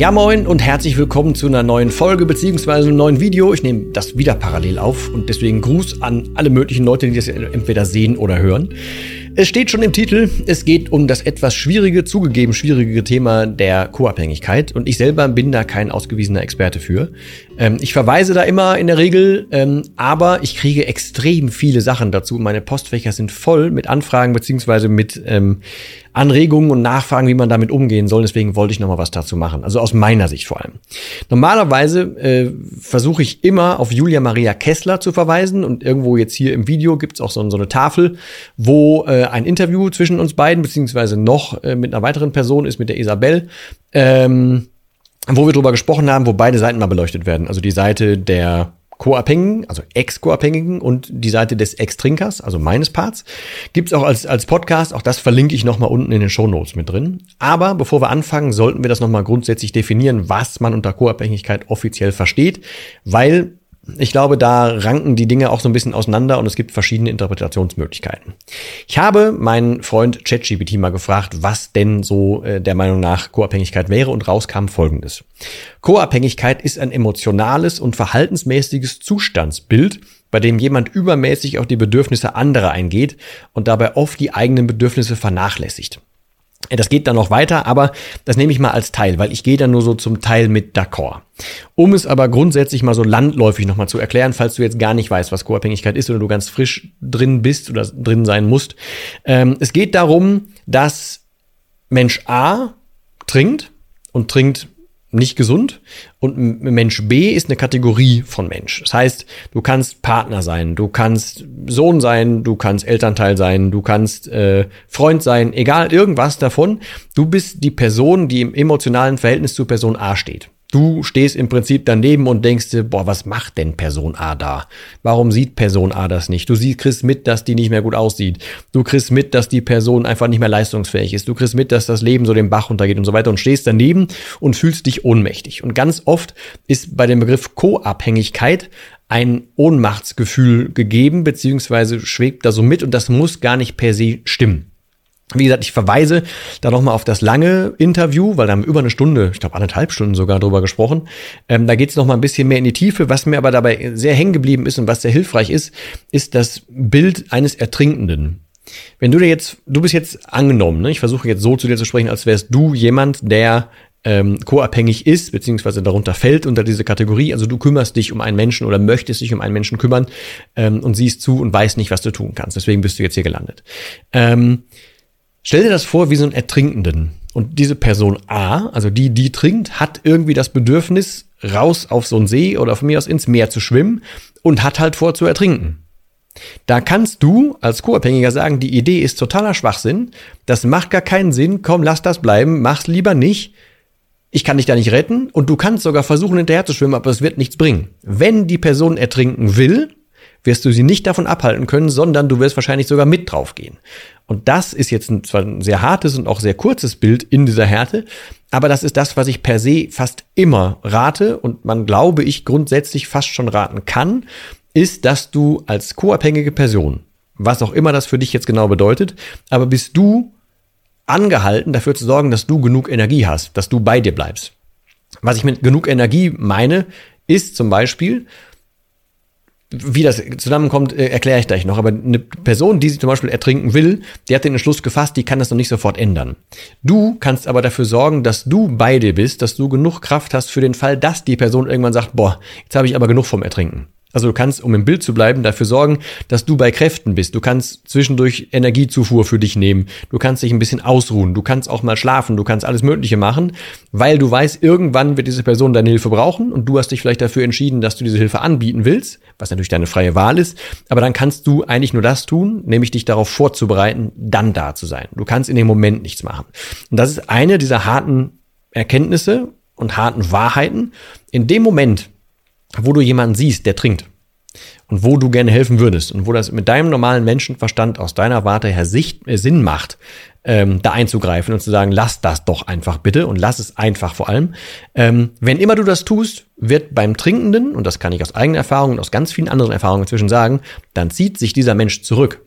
Ja moin und herzlich willkommen zu einer neuen Folge beziehungsweise einem neuen Video. Ich nehme das wieder parallel auf und deswegen Gruß an alle möglichen Leute, die das entweder sehen oder hören. Es steht schon im Titel, es geht um das etwas schwierige, zugegeben schwierige Thema der Co-Abhängigkeit und ich selber bin da kein ausgewiesener Experte für. Ähm, ich verweise da immer in der Regel, ähm, aber ich kriege extrem viele Sachen dazu. Meine Postfächer sind voll mit Anfragen beziehungsweise mit ähm, Anregungen und Nachfragen, wie man damit umgehen soll. Deswegen wollte ich noch mal was dazu machen. Also aus meiner Sicht vor allem. Normalerweise äh, versuche ich immer auf Julia Maria Kessler zu verweisen und irgendwo jetzt hier im Video gibt's auch so, so eine Tafel, wo äh, ein Interview zwischen uns beiden beziehungsweise noch äh, mit einer weiteren Person ist, mit der Isabel. Ähm, wo wir drüber gesprochen haben, wo beide Seiten mal beleuchtet werden. Also die Seite der Co-Abhängigen, also Ex-Co-Abhängigen und die Seite des Ex-Trinkers, also meines Parts. Gibt's auch als, als Podcast, auch das verlinke ich nochmal unten in den Show Notes mit drin. Aber bevor wir anfangen, sollten wir das nochmal grundsätzlich definieren, was man unter Co-Abhängigkeit offiziell versteht, weil ich glaube, da ranken die Dinge auch so ein bisschen auseinander und es gibt verschiedene Interpretationsmöglichkeiten. Ich habe meinen Freund ChatGPT mal gefragt, was denn so äh, der Meinung nach Co-Abhängigkeit wäre und rauskam folgendes. Co-Abhängigkeit ist ein emotionales und verhaltensmäßiges Zustandsbild, bei dem jemand übermäßig auf die Bedürfnisse anderer eingeht und dabei oft die eigenen Bedürfnisse vernachlässigt. Das geht dann noch weiter, aber das nehme ich mal als Teil, weil ich gehe dann nur so zum Teil mit d'accord. Um es aber grundsätzlich mal so landläufig nochmal zu erklären, falls du jetzt gar nicht weißt, was Co-Abhängigkeit ist oder du ganz frisch drin bist oder drin sein musst. Ähm, es geht darum, dass Mensch A trinkt und trinkt nicht gesund. Und Mensch B ist eine Kategorie von Mensch. Das heißt, du kannst Partner sein, du kannst Sohn sein, du kannst Elternteil sein, du kannst äh, Freund sein, egal irgendwas davon. Du bist die Person, die im emotionalen Verhältnis zu Person A steht. Du stehst im Prinzip daneben und denkst dir, boah, was macht denn Person A da? Warum sieht Person A das nicht? Du siehst, kriegst mit, dass die nicht mehr gut aussieht. Du kriegst mit, dass die Person einfach nicht mehr leistungsfähig ist. Du kriegst mit, dass das Leben so den Bach runtergeht und so weiter und stehst daneben und fühlst dich ohnmächtig. Und ganz oft ist bei dem Begriff Co-Abhängigkeit ein Ohnmachtsgefühl gegeben, beziehungsweise schwebt da so mit und das muss gar nicht per se stimmen. Wie gesagt, ich verweise da nochmal auf das lange Interview, weil da haben wir über eine Stunde, ich glaube anderthalb Stunden sogar drüber gesprochen. Ähm, da geht es nochmal ein bisschen mehr in die Tiefe. Was mir aber dabei sehr hängen geblieben ist und was sehr hilfreich ist, ist das Bild eines Ertrinkenden. Wenn du dir jetzt, du bist jetzt angenommen, ne? ich versuche jetzt so zu dir zu sprechen, als wärst du jemand, der ähm, co-abhängig ist, beziehungsweise darunter fällt unter diese Kategorie. Also du kümmerst dich um einen Menschen oder möchtest dich um einen Menschen kümmern ähm, und siehst zu und weißt nicht, was du tun kannst. Deswegen bist du jetzt hier gelandet. Ähm, Stell dir das vor wie so ein Ertrinkenden. Und diese Person A, also die, die trinkt, hat irgendwie das Bedürfnis, raus auf so einen See oder von mir aus ins Meer zu schwimmen und hat halt vor zu ertrinken. Da kannst du als Co-Abhängiger sagen, die Idee ist totaler Schwachsinn, das macht gar keinen Sinn, komm, lass das bleiben, mach's lieber nicht. Ich kann dich da nicht retten und du kannst sogar versuchen, hinterher zu schwimmen, aber es wird nichts bringen. Wenn die Person ertrinken will, wirst du sie nicht davon abhalten können, sondern du wirst wahrscheinlich sogar mit draufgehen. Und das ist jetzt ein, zwar ein sehr hartes und auch sehr kurzes Bild in dieser Härte, aber das ist das, was ich per se fast immer rate und man glaube ich grundsätzlich fast schon raten kann, ist, dass du als co-abhängige Person, was auch immer das für dich jetzt genau bedeutet, aber bist du angehalten, dafür zu sorgen, dass du genug Energie hast, dass du bei dir bleibst. Was ich mit genug Energie meine, ist zum Beispiel, wie das zusammenkommt, äh, erkläre ich gleich noch. Aber eine Person, die sich zum Beispiel ertrinken will, die hat den Entschluss gefasst, die kann das noch nicht sofort ändern. Du kannst aber dafür sorgen, dass du bei dir bist, dass du genug Kraft hast für den Fall, dass die Person irgendwann sagt, boah, jetzt habe ich aber genug vom Ertrinken. Also du kannst, um im Bild zu bleiben, dafür sorgen, dass du bei Kräften bist. Du kannst zwischendurch Energiezufuhr für dich nehmen. Du kannst dich ein bisschen ausruhen. Du kannst auch mal schlafen. Du kannst alles Mögliche machen, weil du weißt, irgendwann wird diese Person deine Hilfe brauchen und du hast dich vielleicht dafür entschieden, dass du diese Hilfe anbieten willst, was natürlich deine freie Wahl ist. Aber dann kannst du eigentlich nur das tun, nämlich dich darauf vorzubereiten, dann da zu sein. Du kannst in dem Moment nichts machen. Und das ist eine dieser harten Erkenntnisse und harten Wahrheiten. In dem Moment, wo du jemanden siehst, der trinkt und wo du gerne helfen würdest und wo das mit deinem normalen Menschenverstand aus deiner Warte her Sicht, äh, Sinn macht, ähm, da einzugreifen und zu sagen, lass das doch einfach bitte und lass es einfach vor allem. Ähm, wenn immer du das tust, wird beim Trinkenden, und das kann ich aus eigener Erfahrung und aus ganz vielen anderen Erfahrungen inzwischen sagen, dann zieht sich dieser Mensch zurück.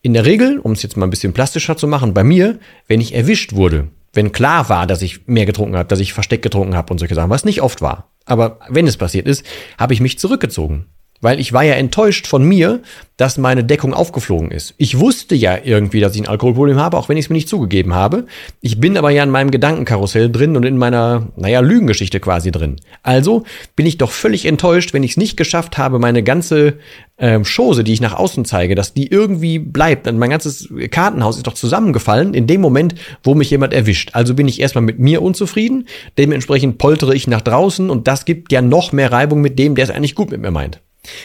In der Regel, um es jetzt mal ein bisschen plastischer zu machen, bei mir, wenn ich erwischt wurde, wenn klar war, dass ich mehr getrunken habe, dass ich versteckt getrunken habe und solche Sachen, was nicht oft war, aber wenn es passiert ist, habe ich mich zurückgezogen. Weil ich war ja enttäuscht von mir, dass meine Deckung aufgeflogen ist. Ich wusste ja irgendwie, dass ich ein Alkoholproblem habe, auch wenn ich es mir nicht zugegeben habe. Ich bin aber ja in meinem Gedankenkarussell drin und in meiner, naja, Lügengeschichte quasi drin. Also bin ich doch völlig enttäuscht, wenn ich es nicht geschafft habe, meine ganze ähm, Chose, die ich nach außen zeige, dass die irgendwie bleibt. Und mein ganzes Kartenhaus ist doch zusammengefallen in dem Moment, wo mich jemand erwischt. Also bin ich erstmal mit mir unzufrieden, dementsprechend poltere ich nach draußen und das gibt ja noch mehr Reibung mit dem, der es eigentlich gut mit mir meint.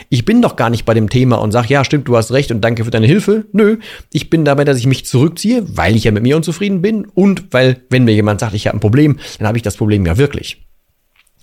Ich bin doch gar nicht bei dem Thema und sage, ja, stimmt, du hast recht und danke für deine Hilfe. Nö, ich bin dabei, dass ich mich zurückziehe, weil ich ja mit mir unzufrieden bin und weil, wenn mir jemand sagt, ich habe ein Problem, dann habe ich das Problem ja wirklich.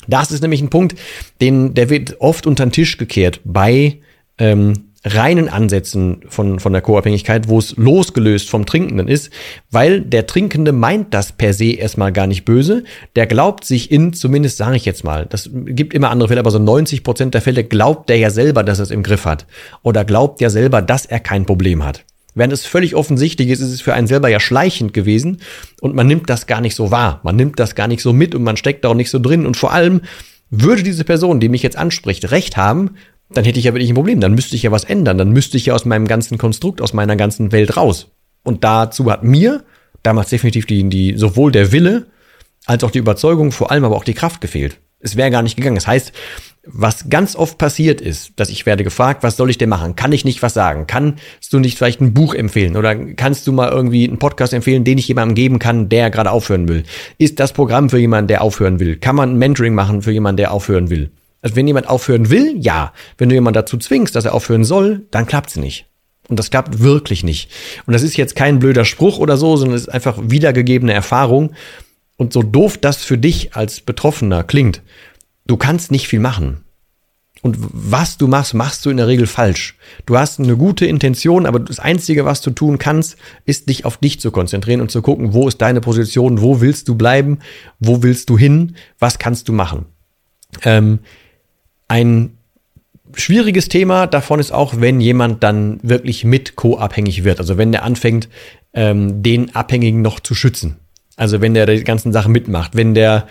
Das ist nämlich ein Punkt, den, der wird oft unter den Tisch gekehrt bei ähm, reinen Ansätzen von, von der Co-Abhängigkeit, wo es losgelöst vom Trinkenden ist, weil der Trinkende meint das per se erstmal gar nicht böse. Der glaubt sich in, zumindest sage ich jetzt mal, das gibt immer andere Fälle, aber so 90 Prozent der Fälle glaubt der ja selber, dass er es im Griff hat. Oder glaubt ja selber, dass er kein Problem hat. Während es völlig offensichtlich ist, ist es für einen selber ja schleichend gewesen und man nimmt das gar nicht so wahr. Man nimmt das gar nicht so mit und man steckt da auch nicht so drin. Und vor allem würde diese Person, die mich jetzt anspricht, recht haben, dann hätte ich ja wirklich ein Problem. Dann müsste ich ja was ändern. Dann müsste ich ja aus meinem ganzen Konstrukt, aus meiner ganzen Welt raus. Und dazu hat mir damals definitiv die, die sowohl der Wille als auch die Überzeugung, vor allem aber auch die Kraft gefehlt. Es wäre gar nicht gegangen. Das heißt, was ganz oft passiert ist, dass ich werde gefragt, was soll ich denn machen? Kann ich nicht was sagen? Kannst du nicht vielleicht ein Buch empfehlen? Oder kannst du mal irgendwie einen Podcast empfehlen, den ich jemandem geben kann, der gerade aufhören will? Ist das Programm für jemanden, der aufhören will? Kann man ein Mentoring machen für jemanden, der aufhören will? Also wenn jemand aufhören will, ja. Wenn du jemanden dazu zwingst, dass er aufhören soll, dann klappt's nicht. Und das klappt wirklich nicht. Und das ist jetzt kein blöder Spruch oder so, sondern es ist einfach wiedergegebene Erfahrung. Und so doof das für dich als Betroffener klingt, du kannst nicht viel machen. Und was du machst, machst du in der Regel falsch. Du hast eine gute Intention, aber das Einzige, was du tun kannst, ist dich auf dich zu konzentrieren und zu gucken, wo ist deine Position, wo willst du bleiben, wo willst du hin, was kannst du machen. Ähm, ein schwieriges Thema davon ist auch, wenn jemand dann wirklich mit co-abhängig wird. Also wenn der anfängt, ähm, den Abhängigen noch zu schützen. Also wenn der die ganzen Sachen mitmacht, wenn der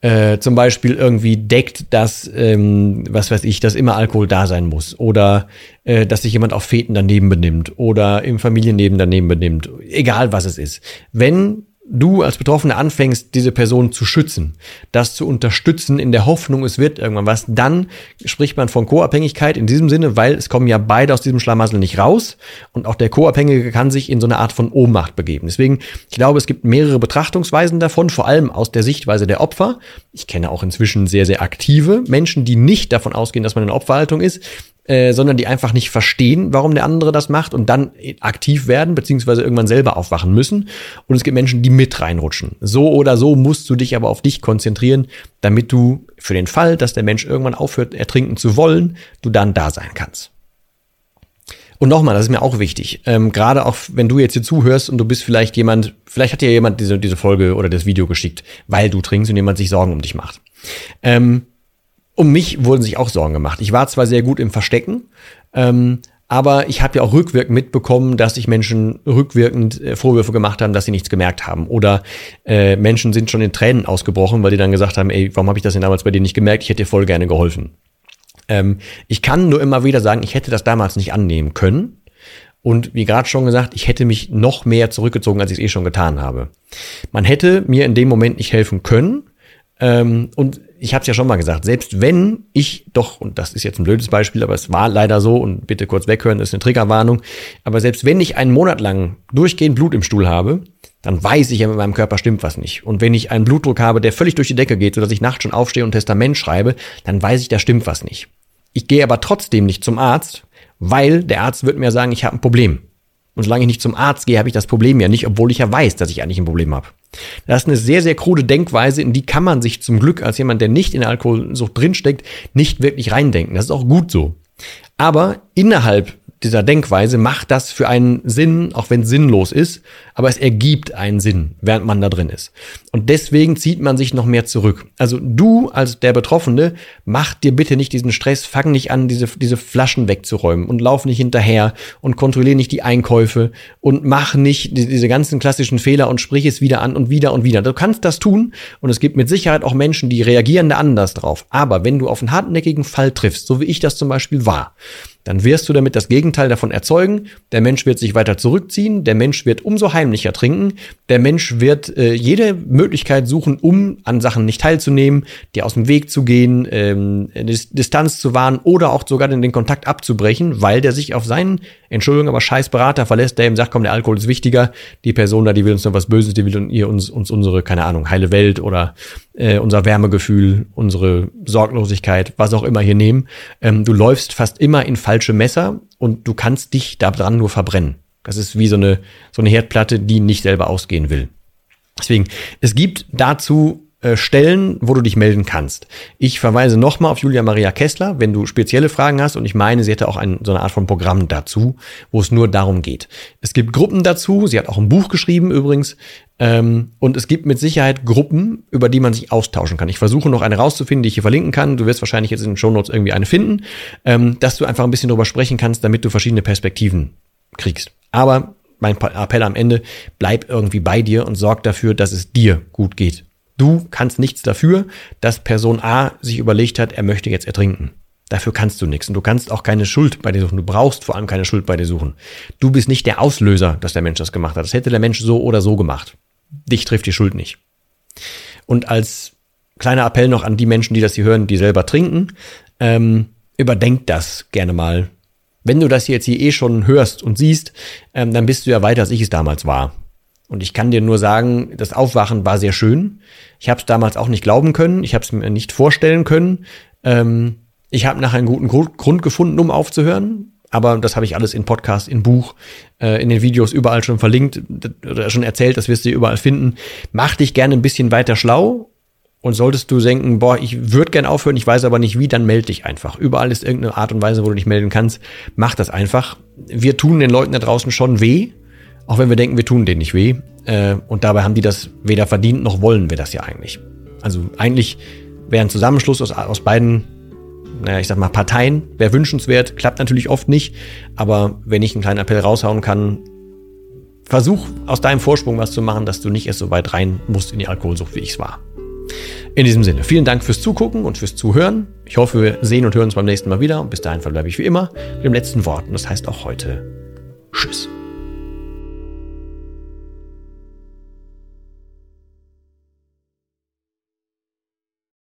äh, zum Beispiel irgendwie deckt, dass, ähm, was weiß ich, dass immer Alkohol da sein muss oder äh, dass sich jemand auf Feten daneben benimmt oder im Familienleben daneben benimmt, egal was es ist. Wenn du als Betroffener anfängst, diese Person zu schützen, das zu unterstützen in der Hoffnung, es wird irgendwann was, dann spricht man von Co-Abhängigkeit in diesem Sinne, weil es kommen ja beide aus diesem Schlamassel nicht raus und auch der Co-Abhängige kann sich in so eine Art von Ohnmacht begeben. Deswegen, ich glaube, es gibt mehrere Betrachtungsweisen davon, vor allem aus der Sichtweise der Opfer. Ich kenne auch inzwischen sehr, sehr aktive Menschen, die nicht davon ausgehen, dass man in Opferhaltung ist, äh, sondern die einfach nicht verstehen, warum der andere das macht und dann aktiv werden, beziehungsweise irgendwann selber aufwachen müssen. Und es gibt Menschen, die mit reinrutschen. So oder so musst du dich aber auf dich konzentrieren, damit du für den Fall, dass der Mensch irgendwann aufhört, ertrinken zu wollen, du dann da sein kannst. Und nochmal, das ist mir auch wichtig. Ähm, Gerade auch, wenn du jetzt hier zuhörst und du bist vielleicht jemand, vielleicht hat dir jemand diese, diese Folge oder das Video geschickt, weil du trinkst und jemand sich Sorgen um dich macht. Ähm, um mich wurden sich auch Sorgen gemacht. Ich war zwar sehr gut im Verstecken, ähm, aber ich habe ja auch rückwirkend mitbekommen, dass sich Menschen rückwirkend äh, Vorwürfe gemacht haben, dass sie nichts gemerkt haben. Oder äh, Menschen sind schon in Tränen ausgebrochen, weil die dann gesagt haben, ey, warum habe ich das denn damals bei dir nicht gemerkt? Ich hätte dir voll gerne geholfen. Ähm, ich kann nur immer wieder sagen, ich hätte das damals nicht annehmen können. Und wie gerade schon gesagt, ich hätte mich noch mehr zurückgezogen, als ich es eh schon getan habe. Man hätte mir in dem Moment nicht helfen können. Ähm, und ich habe es ja schon mal gesagt, selbst wenn ich doch, und das ist jetzt ein blödes Beispiel, aber es war leider so, und bitte kurz weghören, das ist eine Triggerwarnung, aber selbst wenn ich einen Monat lang durchgehend Blut im Stuhl habe, dann weiß ich ja, mit meinem Körper stimmt was nicht. Und wenn ich einen Blutdruck habe, der völlig durch die Decke geht, sodass ich nachts schon aufstehe und Testament schreibe, dann weiß ich, da stimmt was nicht. Ich gehe aber trotzdem nicht zum Arzt, weil der Arzt wird mir sagen, ich habe ein Problem. Und solange ich nicht zum Arzt gehe, habe ich das Problem ja nicht, obwohl ich ja weiß, dass ich eigentlich ein Problem habe. Das ist eine sehr, sehr krude Denkweise, in die kann man sich zum Glück als jemand, der nicht in der Alkoholsucht drinsteckt, nicht wirklich reindenken. Das ist auch gut so. Aber innerhalb dieser Denkweise macht das für einen Sinn, auch wenn es sinnlos ist, aber es ergibt einen Sinn, während man da drin ist. Und deswegen zieht man sich noch mehr zurück. Also du als der Betroffene, mach dir bitte nicht diesen Stress, fang nicht an, diese, diese Flaschen wegzuräumen und lauf nicht hinterher und kontrolliere nicht die Einkäufe und mach nicht diese ganzen klassischen Fehler und sprich es wieder an und wieder und wieder. Du kannst das tun und es gibt mit Sicherheit auch Menschen, die reagieren da anders drauf. Aber wenn du auf einen hartnäckigen Fall triffst, so wie ich das zum Beispiel war, dann wirst du damit das Gegenteil davon erzeugen. Der Mensch wird sich weiter zurückziehen, der Mensch wird umso heimlicher trinken, der Mensch wird äh, jede Möglichkeit suchen, um an Sachen nicht teilzunehmen, dir aus dem Weg zu gehen, ähm, Distanz zu wahren oder auch sogar den, den Kontakt abzubrechen, weil der sich auf seinen, Entschuldigung, aber scheiß Berater verlässt, der ihm sagt, komm, der Alkohol ist wichtiger, die Person da, die will uns noch was Böses, die will uns, uns unsere, keine Ahnung, heile Welt oder äh, unser Wärmegefühl, unsere Sorglosigkeit, was auch immer hier nehmen. Ähm, du läufst fast immer in falsche Messer und du kannst dich da dran nur verbrennen. Das ist wie so eine, so eine Herdplatte, die nicht selber ausgehen will. Deswegen, es gibt dazu Stellen, wo du dich melden kannst. Ich verweise nochmal auf Julia Maria Kessler, wenn du spezielle Fragen hast und ich meine, sie hätte auch ein, so eine Art von Programm dazu, wo es nur darum geht. Es gibt Gruppen dazu, sie hat auch ein Buch geschrieben übrigens ähm, und es gibt mit Sicherheit Gruppen, über die man sich austauschen kann. Ich versuche noch eine rauszufinden, die ich hier verlinken kann. Du wirst wahrscheinlich jetzt in den Show Notes irgendwie eine finden, ähm, dass du einfach ein bisschen drüber sprechen kannst, damit du verschiedene Perspektiven kriegst. Aber mein Appell am Ende, bleib irgendwie bei dir und sorg dafür, dass es dir gut geht. Du kannst nichts dafür, dass Person A sich überlegt hat, er möchte jetzt ertrinken. Dafür kannst du nichts. Und du kannst auch keine Schuld bei dir suchen. Du brauchst vor allem keine Schuld bei dir suchen. Du bist nicht der Auslöser, dass der Mensch das gemacht hat. Das hätte der Mensch so oder so gemacht. Dich trifft die Schuld nicht. Und als kleiner Appell noch an die Menschen, die das hier hören, die selber trinken, ähm, überdenkt das gerne mal. Wenn du das jetzt hier eh schon hörst und siehst, ähm, dann bist du ja weiter, als ich es damals war. Und ich kann dir nur sagen, das Aufwachen war sehr schön. Ich habe es damals auch nicht glauben können. Ich habe es mir nicht vorstellen können. Ähm, ich habe nachher einen guten Grund gefunden, um aufzuhören. Aber das habe ich alles in Podcast, in Buch, äh, in den Videos überall schon verlinkt oder schon erzählt. Das wirst du überall finden. Mach dich gerne ein bisschen weiter schlau. Und solltest du denken, boah, ich würde gern aufhören, ich weiß aber nicht wie, dann melde dich einfach. Überall ist irgendeine Art und Weise, wo du dich melden kannst. Mach das einfach. Wir tun den Leuten da draußen schon weh. Auch wenn wir denken, wir tun denen nicht weh. Äh, und dabei haben die das weder verdient, noch wollen wir das ja eigentlich. Also eigentlich wäre ein Zusammenschluss aus, aus beiden, naja, ich sag mal, Parteien, wäre wünschenswert, klappt natürlich oft nicht. Aber wenn ich einen kleinen Appell raushauen kann, versuch aus deinem Vorsprung was zu machen, dass du nicht erst so weit rein musst in die Alkoholsucht, wie ich es war. In diesem Sinne, vielen Dank fürs Zugucken und fürs Zuhören. Ich hoffe, wir sehen und hören uns beim nächsten Mal wieder. Und bis dahin verbleibe ich wie immer mit dem letzten Wort. Und das heißt auch heute Tschüss.